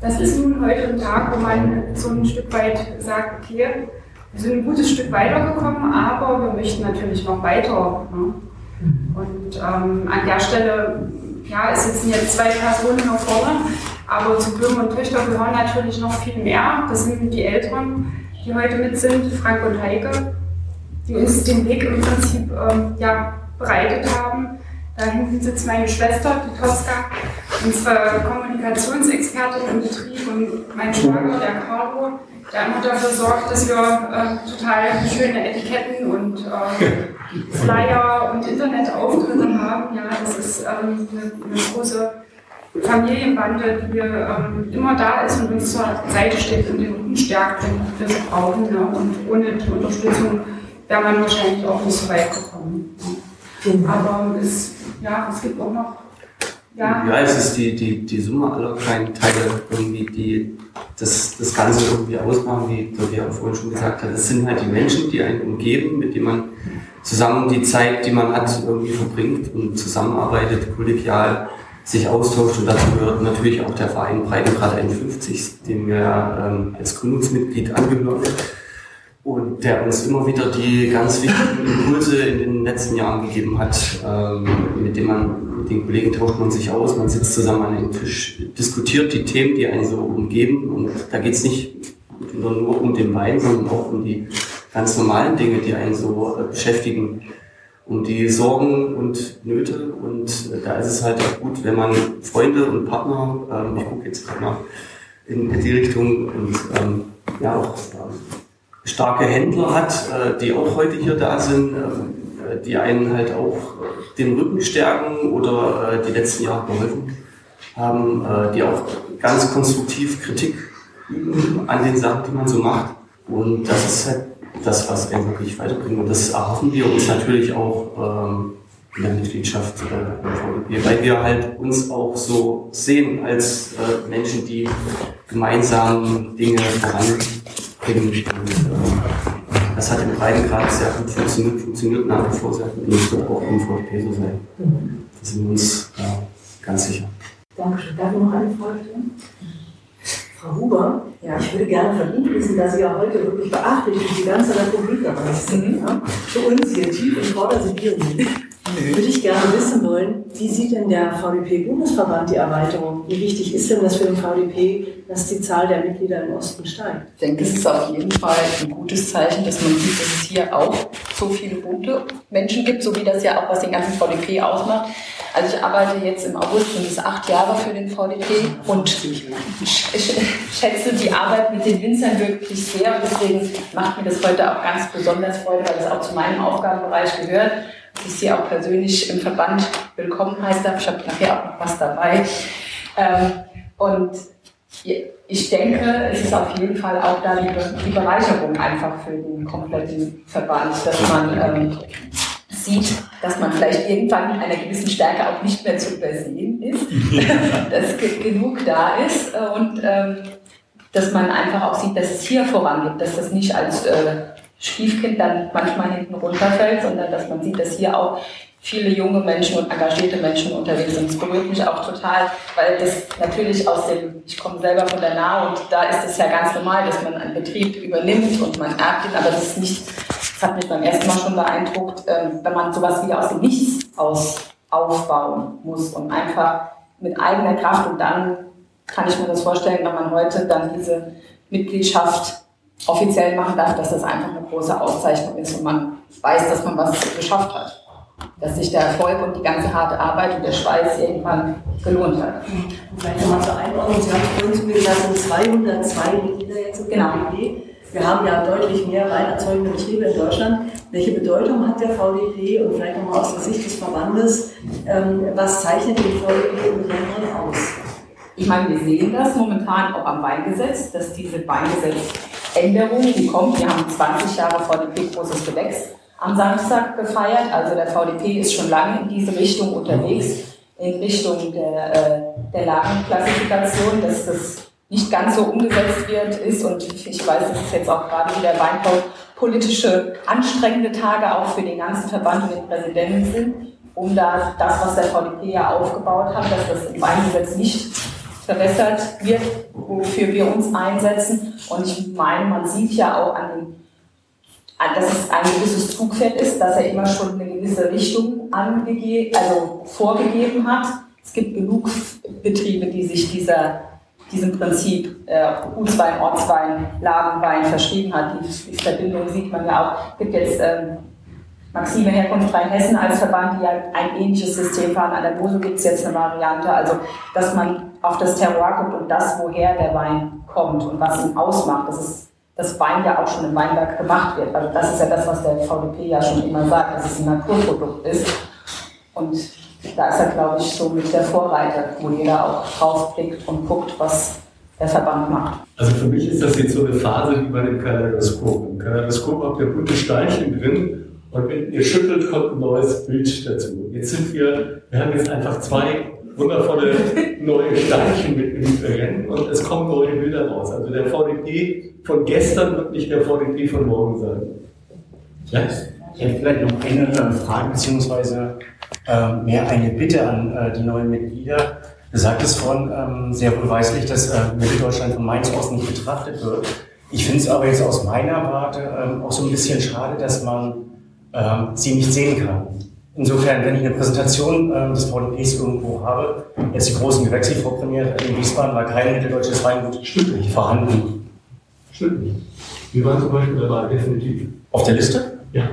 das ist nun heute ein Tag, wo man so ein Stück weit sagt, okay, wir sind ein gutes Stück weitergekommen, aber wir möchten natürlich noch weiter. Ne? Und ähm, an der Stelle, ja, es sitzen jetzt zwei Personen hier vorne, aber zu Blumen und Töchter gehören natürlich noch viel mehr. Das sind die Eltern, die heute mit sind, Frank und Heike, die uns den Weg im Prinzip ähm, ja, bereitet haben. Da hinten sitzt meine Schwester, die Tosca, unsere Kommunikationsexpertin im Betrieb und mein Schwager, der Carlo, der immer dafür sorgt, dass wir äh, total schöne Etiketten und äh, Flyer und Internetauftritte haben. Ja, das ist ähm, eine, eine, große Familienbande, die ähm, immer da ist und uns zur Seite steht und den Rücken stärkt, wenn wir es brauchen. Ja. Und ohne die Unterstützung wäre man wahrscheinlich auch nicht so weit gekommen. Aber es, ja, es gibt auch noch ja. ja, es ist die, die, die Summe aller kleinen Teile irgendwie, die das, das Ganze irgendwie ausmachen, wie Tobi auch vorhin schon gesagt hat. Es sind halt die Menschen, die einen umgeben, mit denen man zusammen die Zeit, die man hat, irgendwie verbringt und zusammenarbeitet, kollegial sich austauscht. Und dazu gehört natürlich auch der Verein Breitengrad 51, dem wir ähm, als Gründungsmitglied angehören und der uns immer wieder die ganz wichtigen Impulse in den letzten Jahren gegeben hat, ähm, mit dem man, mit den Kollegen tauscht man sich aus, man sitzt zusammen an einem Tisch, diskutiert die Themen, die einen so umgeben. Und da geht es nicht nur um den Wein, sondern auch um die ganz normalen Dinge, die einen so äh, beschäftigen, um die Sorgen und Nöte. Und äh, da ist es halt auch gut, wenn man Freunde und Partner, ähm, ich gucke jetzt gerade mal in die Richtung und ähm, ja auch starke Händler hat, äh, die auch heute hier da sind, äh, die einen halt auch den Rücken stärken oder äh, die letzten Jahre geholfen haben, äh, die auch ganz konstruktiv Kritik üben an den Sachen, die man so macht. Und das ist halt das, was einen wirklich weiterbringt. Und das erhoffen wir uns natürlich auch ähm, in der Mitgliedschaft äh, im weil wir halt uns auch so sehen als äh, Menschen, die gemeinsam Dinge voranbringen. Das hat im Breitengrad sehr gut funktioniert, funktioniert nach wie vor sehr gut und das wird auch im VDP so sein. Da sind wir uns äh, ganz sicher. Dankeschön. Darf ich noch eine Frage stellen? Frau Huber, ja, ich würde gerne von Ihnen wissen, dass Sie ja heute wirklich beachtlich für die ganze Republik dabei sind. Ja? Für uns hier tief in Vordersibirien. Würde ich gerne wissen wollen, wie sieht denn der VDP-Bundesverband die Erweiterung? Wie wichtig ist denn das für den VDP, dass die Zahl der Mitglieder im Osten steigt? Ich denke, es ist auf jeden Fall ein gutes Zeichen, dass man sieht, dass es hier auch so viele bunte Menschen gibt, so wie das ja auch was den ganzen VDP ausmacht. Also ich arbeite jetzt im August, sind es acht Jahre für den VDP und schätze die Arbeit mit den Winzern wirklich sehr und deswegen macht mir das heute auch ganz besonders Freude, weil das auch zu meinem Aufgabenbereich gehört ich Sie auch persönlich im Verband willkommen heißen darf. Ich habe nachher auch noch was dabei. Ähm, und ich denke, es ist auf jeden Fall auch da die, Bereicherung einfach für den kompletten Verband, dass man ähm, sieht, dass man vielleicht irgendwann mit einer gewissen Stärke auch nicht mehr zu übersehen ist, dass genug da ist und ähm, dass man einfach auch sieht, dass es hier vorangeht, dass das nicht als äh, Stiefkind dann manchmal hinten runterfällt, sondern dass man sieht, dass hier auch viele junge Menschen und engagierte Menschen unterwegs sind. Das berührt mich auch total, weil das natürlich aus dem, ich komme selber von der Nahe und da ist es ja ganz normal, dass man einen Betrieb übernimmt und man erbt ihn, aber das ist nicht, das hat mich beim ersten Mal schon beeindruckt, ähm, wenn man sowas wie aus dem Nichts aus aufbauen muss und einfach mit eigener Kraft und dann kann ich mir das vorstellen, wenn man heute dann diese Mitgliedschaft offiziell machen darf, dass das einfach eine große Auszeichnung ist und man weiß, dass man was geschafft hat. Dass sich der Erfolg und die ganze harte Arbeit und der Schweiß irgendwann gelohnt hat. Vielleicht nochmal zur Einordnung. Sie haben vorhin zu mir gesagt, es sind 202 Mitglieder jetzt im genau. VDP. Wir haben ja deutlich mehr weinerzeugende Betriebe in Deutschland. Welche Bedeutung hat der VDP und vielleicht nochmal aus der Sicht des Verbandes, ähm, was zeichnet den VDP im Besonderen aus? Ich meine, wir sehen das momentan auch am Weingesetz, dass diese Weingesetz Änderung, die kommt. Wir haben 20 Jahre VDP großes Gewächs am Samstag gefeiert. Also der VDP ist schon lange in diese Richtung unterwegs, in Richtung der, äh, der Lagenklassifikation, dass das nicht ganz so umgesetzt wird ist. Und ich weiß, dass es jetzt auch gerade wieder weinbaupolitische anstrengende Tage auch für den ganzen Verband und den Präsidenten sind, um da das, was der VDP ja aufgebaut hat, dass das im Weingesetz nicht verbessert wird, wofür wir uns einsetzen. Und ich meine, man sieht ja auch an den dass es ein gewisses Zugpferd ist, dass er immer schon eine gewisse Richtung angegeben, also vorgegeben hat. Es gibt genug Betriebe, die sich dieser, diesem Prinzip äh, Gutswein, Ortswein, Lagenwein verschrieben hat. Die, die, Verbindung sieht man ja auch. Es gibt jetzt ähm, Maxime Herkunft Rheinhessen als Verband, die ja ein ähnliches System fahren. An der Mosel gibt es jetzt eine Variante. Also, dass man auf das Terroir guckt und das, woher der Wein kommt und was ihn ausmacht. Das ist das Wein ja auch schon im Weinberg gemacht wird. Also das ist ja das, was der VDP ja schon immer sagt, dass es ein Naturprodukt ist. Und da ist er, glaube ich, so mit der Vorreiter, wo jeder auch draufblickt und guckt, was der Verband macht. Also für mich ist das jetzt so eine Phase wie bei dem Kaleidoskop. Im Kaleidoskop habt ihr bunte Steinchen drin und wenn ihr schüttelt, kommt ein neues Bild dazu. Jetzt sind wir, wir haben jetzt einfach zwei wundervolle neue Steinchen mit im Rennen und es kommen neue Bilder raus. Also der VDP von gestern wird nicht der VDP von morgen sein. Ja? Ich hätte vielleicht noch eine Frage beziehungsweise äh, mehr eine Bitte an äh, die neuen Mitglieder. Du sagtest vorhin ähm, sehr wohlweislich, dass äh, Mitteldeutschland von Mainz aus nicht betrachtet wird. Ich finde es aber jetzt aus meiner Warte ähm, auch so ein bisschen schade, dass man ähm, sie nicht sehen kann. Insofern, wenn ich eine Präsentation äh, des VDPs irgendwo habe, jetzt die großen Gewächse vorpremiert in Wiesbaden, war kein mitteldeutsches Weingut Stimmt vorhanden. Stimmt nicht. Wir waren zum Beispiel dabei, definitiv. Auf der Liste? Ja.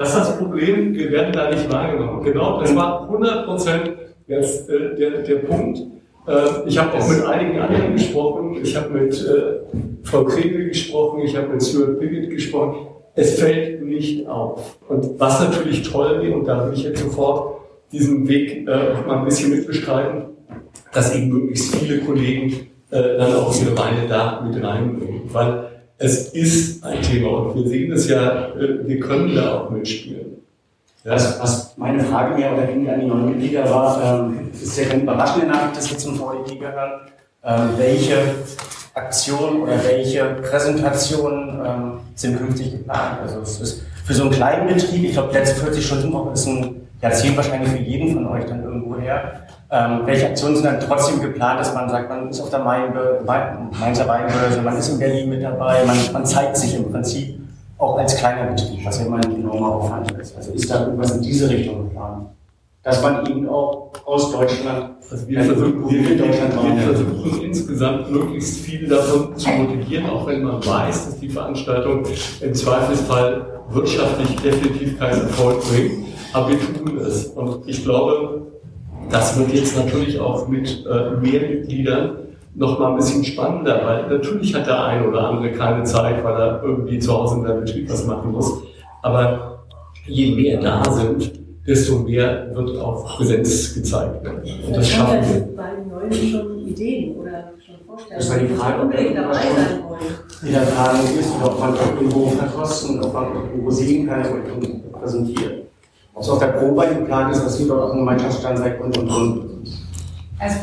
Das ist das Problem, wir werden da nicht wahrgenommen. Genau, das war 100 Prozent äh, der, der Punkt. Äh, ich habe auch mit einigen anderen gesprochen. Ich habe mit äh, Frau Kregel gesprochen, ich habe mit Stuart Piggott gesprochen es fällt nicht auf. Und was natürlich toll wäre, und da würde ich jetzt sofort diesen Weg äh, mal ein bisschen mitbestreiten, dass eben möglichst viele Kollegen äh, dann auch ihre Weine da mit reinbringen. Weil es ist ein Thema und wir sehen es ja, äh, wir können da auch mitspielen. Ja. Was, was meine Frage mehr oder weniger an die neuen Mitglieder war, ähm, ist ja keine überraschende Nachricht, dass wir zum VDG gehören. Ähm, welche Aktionen oder welche Präsentationen ähm, sind künftig geplant? Also es ist für so einen kleinen Betrieb, ich glaube, letzte 40 Stunden Woche ist ein Jahrzehnt wahrscheinlich für jeden von euch dann irgendwo her. Ähm, welche Aktionen sind dann trotzdem geplant, dass man sagt, man ist auf der Mainzer Weinbörse, man ist in Berlin mit dabei, man, man zeigt sich im Prinzip auch als kleiner Betrieb, was ja immer ein enormer Aufwand ist. Also ist da irgendwas in diese Richtung geplant? Dass man eben auch aus Deutschland, also wir, versuchen, wir, wir, wir versuchen insgesamt möglichst viel davon zu motivieren, auch wenn man weiß, dass die Veranstaltung im Zweifelsfall wirtschaftlich definitiv keinen Erfolg bringt. Aber wir tun es. Und ich glaube, das wird jetzt natürlich auch mit äh, mehr Mitgliedern noch mal ein bisschen spannender, weil natürlich hat der eine oder andere keine Zeit, weil er irgendwie zu Hause in seinem Betrieb was machen muss. Aber je mehr da sind, desto mehr wird auch Präsenz gezeigt. Und das schaffen wir. Bei den Neuen schon Ideen oder schon Vorstellungen, das war die Frage, unbedingt dabei sein wollen. Die dann Frage ist, ob man irgendwo verkosten, ob man irgendwo sehen kann und präsentieren. Ob es auf der Probe geplant ist, dass ihr dort auch ein Gemeinschaftsstand seid und und und. Also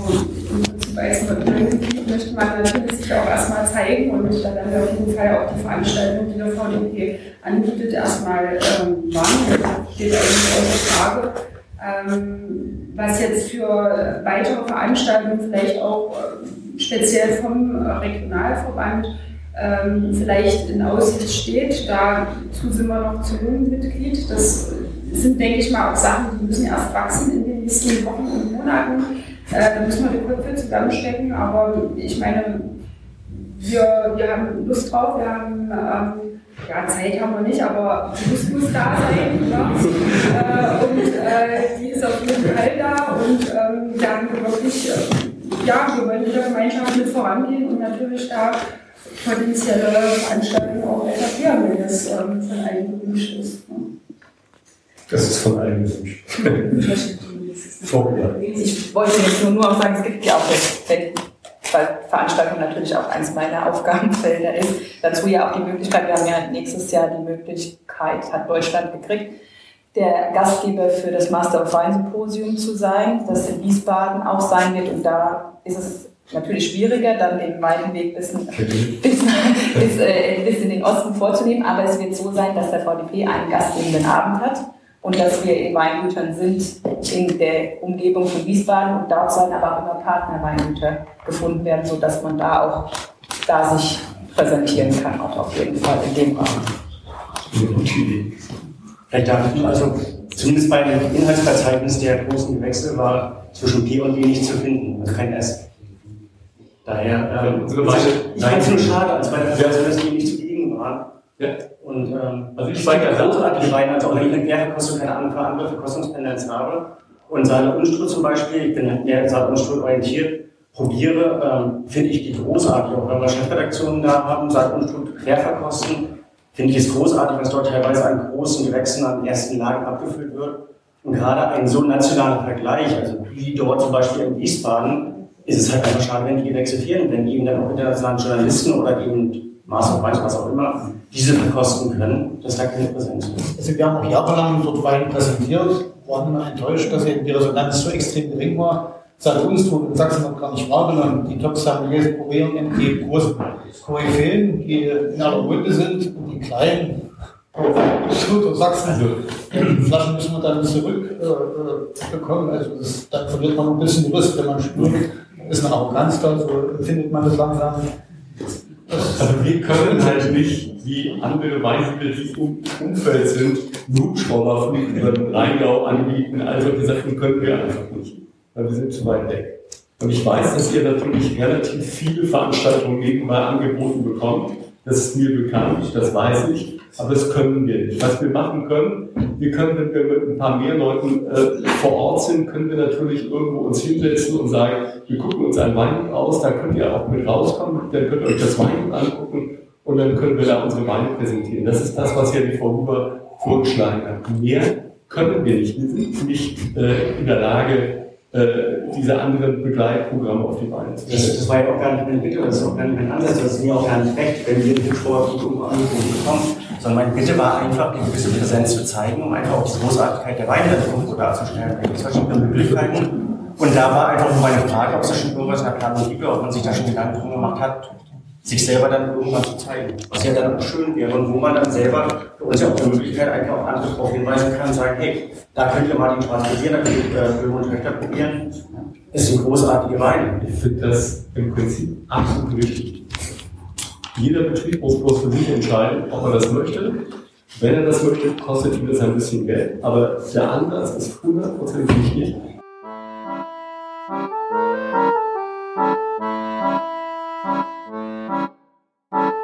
als Mitglied möchte man natürlich sich auch erstmal zeigen und da werden wir auf jeden Fall auch die Veranstaltung, die der VDP anbietet, erstmal ähm, wahrnehmen. Das steht eigentlich außer Frage. Ähm, was jetzt für weitere Veranstaltungen vielleicht auch äh, speziell vom Regionalverband ähm, vielleicht in Aussicht steht, dazu sind wir noch zu jung Mitglied. Das sind, denke ich mal, auch Sachen, die müssen erst wachsen in den nächsten Wochen und Monaten. Äh, da müssen wir die Köpfe zusammenstecken, aber ich meine, wir, wir haben Lust drauf, wir haben, ähm, ja, Zeit haben wir nicht, aber die Lust muss da sein. Ja? äh, und äh, die ist auf jeden Fall da und ähm, wir haben wirklich, ja, wir wollen mit der Gemeinschaft mit vorangehen und natürlich da potenzielle Veranstaltungen auch etablieren, wenn das ähm, von allen gewünscht ist. Ne? Das ist von allen gewünscht. Ich wollte jetzt nur, nur auch sagen, es gibt ja auch weil Veranstaltung natürlich auch eins meiner Aufgabenfelder ist. Dazu ja auch die Möglichkeit, wir haben ja nächstes Jahr die Möglichkeit, hat Deutschland gekriegt, der Gastgeber für das Master of Wine Symposium zu sein, das in Wiesbaden auch sein wird. Und da ist es natürlich schwieriger, dann den weiten Weg bis, bis, bis, äh, bis in den Osten vorzunehmen. Aber es wird so sein, dass der VDP einen gastgebenden Abend hat und dass wir in Weingütern sind in der Umgebung von Wiesbaden und dort sollen aber auch immer Partnerweingüter gefunden werden, sodass man da auch da sich präsentieren kann, auch auf jeden Fall in dem Rahmen. Vielleicht darf ich, also zumindest bei dem Inhaltsverzeichnis der großen Wechsel war zwischen P und W nicht zu finden, also kein S. Daher, ähm, ich fand es nur schade, als bei der Version, dass die nicht zugegen waren. Ja. Und ähm, also ich weiter großartig rein, also auch wenn ich eine Querverkostung keine andere, Verkostungstendenz habe und Saale Unstrut zum Beispiel, ich bin mehr Saale Unstrut orientiert, probiere, ähm, finde ich die großartig, auch wenn wir Chefredaktionen da haben, Saale Unstrut Querverkosten, finde ich es großartig, was dort teilweise an großen Gewächsen an ersten Lagen abgefüllt wird. Und gerade ein so nationaler Vergleich, also wie dort zum Beispiel in Wiesbaden, ist es halt einfach schade, wenn die Gewächse fehlen, wenn eben dann auch internationalen Journalisten oder eben Maß und Wein, was auch immer, diese verkosten können, dass da keine Präsenz ist. Also wir haben auch jahrelang dort Wein präsentiert, waren immer enttäuscht, dass eben die Resonanz so extrem gering war. Seit uns wurde in Sachsen noch gar nicht wahrgenommen. Die Top-Sommeliers probieren die großen Koryphäen, die in aller Runde sind, und die kleinen Stutt Sachsen. Also, die Flaschen müssen wir dann zurückbekommen. Äh, äh also das, dann verliert man ein bisschen Lust, wenn man spürt, ist eine Arroganz da, so findet man das langsam. Also wir können halt nicht, wie andere Weingüter, die im Umfeld sind, Hubschrauberflug über den Rheingau anbieten. Also die Sachen können wir einfach nicht, weil wir sind zu weit weg. Und ich weiß, dass ihr natürlich relativ viele Veranstaltungen nebenbei angeboten bekommt. Das ist mir bekannt, das weiß ich, aber das können wir nicht. Was wir machen können, wir können, wenn wir mit ein paar mehr Leuten äh, vor Ort sind, können wir natürlich irgendwo uns hinsetzen und sagen, wir gucken uns ein Weingut aus, da könnt ihr auch mit rauskommen, dann könnt ihr euch das Weingut angucken und dann können wir da unsere Weine präsentieren. Das ist das, was ja die Frau Huber vorgeschlagen hat. Mehr können wir nicht. Wir sind nicht äh, in der Lage, diese anderen Begleitprogramme auf die Beine zu stellen. Das, das war ja auch gar nicht meine Bitte, das ist auch gar nicht mein Ansatz, das ist mir auch gar nicht recht, wenn wir den irgendwo angeboten bekommen. Sondern meine Bitte war einfach, die gewisse Präsenz zu zeigen, um einfach auch die Großartigkeit der irgendwo darzustellen. Da gibt es verschiedene Möglichkeiten. Und da war einfach nur meine Frage, ob es da schon irgendwas in der Planung gibt, ob man sich da schon Gedanken drum gemacht hat, sich selber dann irgendwann zu zeigen. Was ja dann auch schön wäre und wo man dann selber für uns ja auch die Möglichkeit eigentlich auch andere darauf hinweisen kann, sagen, hey, da könnt ihr mal den Spaß probieren, da könnt ihr äh, Böhmen und Töchter probieren. Es sind großartige Weine. Ich finde das im Prinzip absolut richtig. Jeder Betrieb muss bloß für sich entscheiden, ob er das möchte. Wenn er das möchte, kostet ihm das ein bisschen Geld. Aber der Ansatz ist hundertprozentig wichtig. Thank. you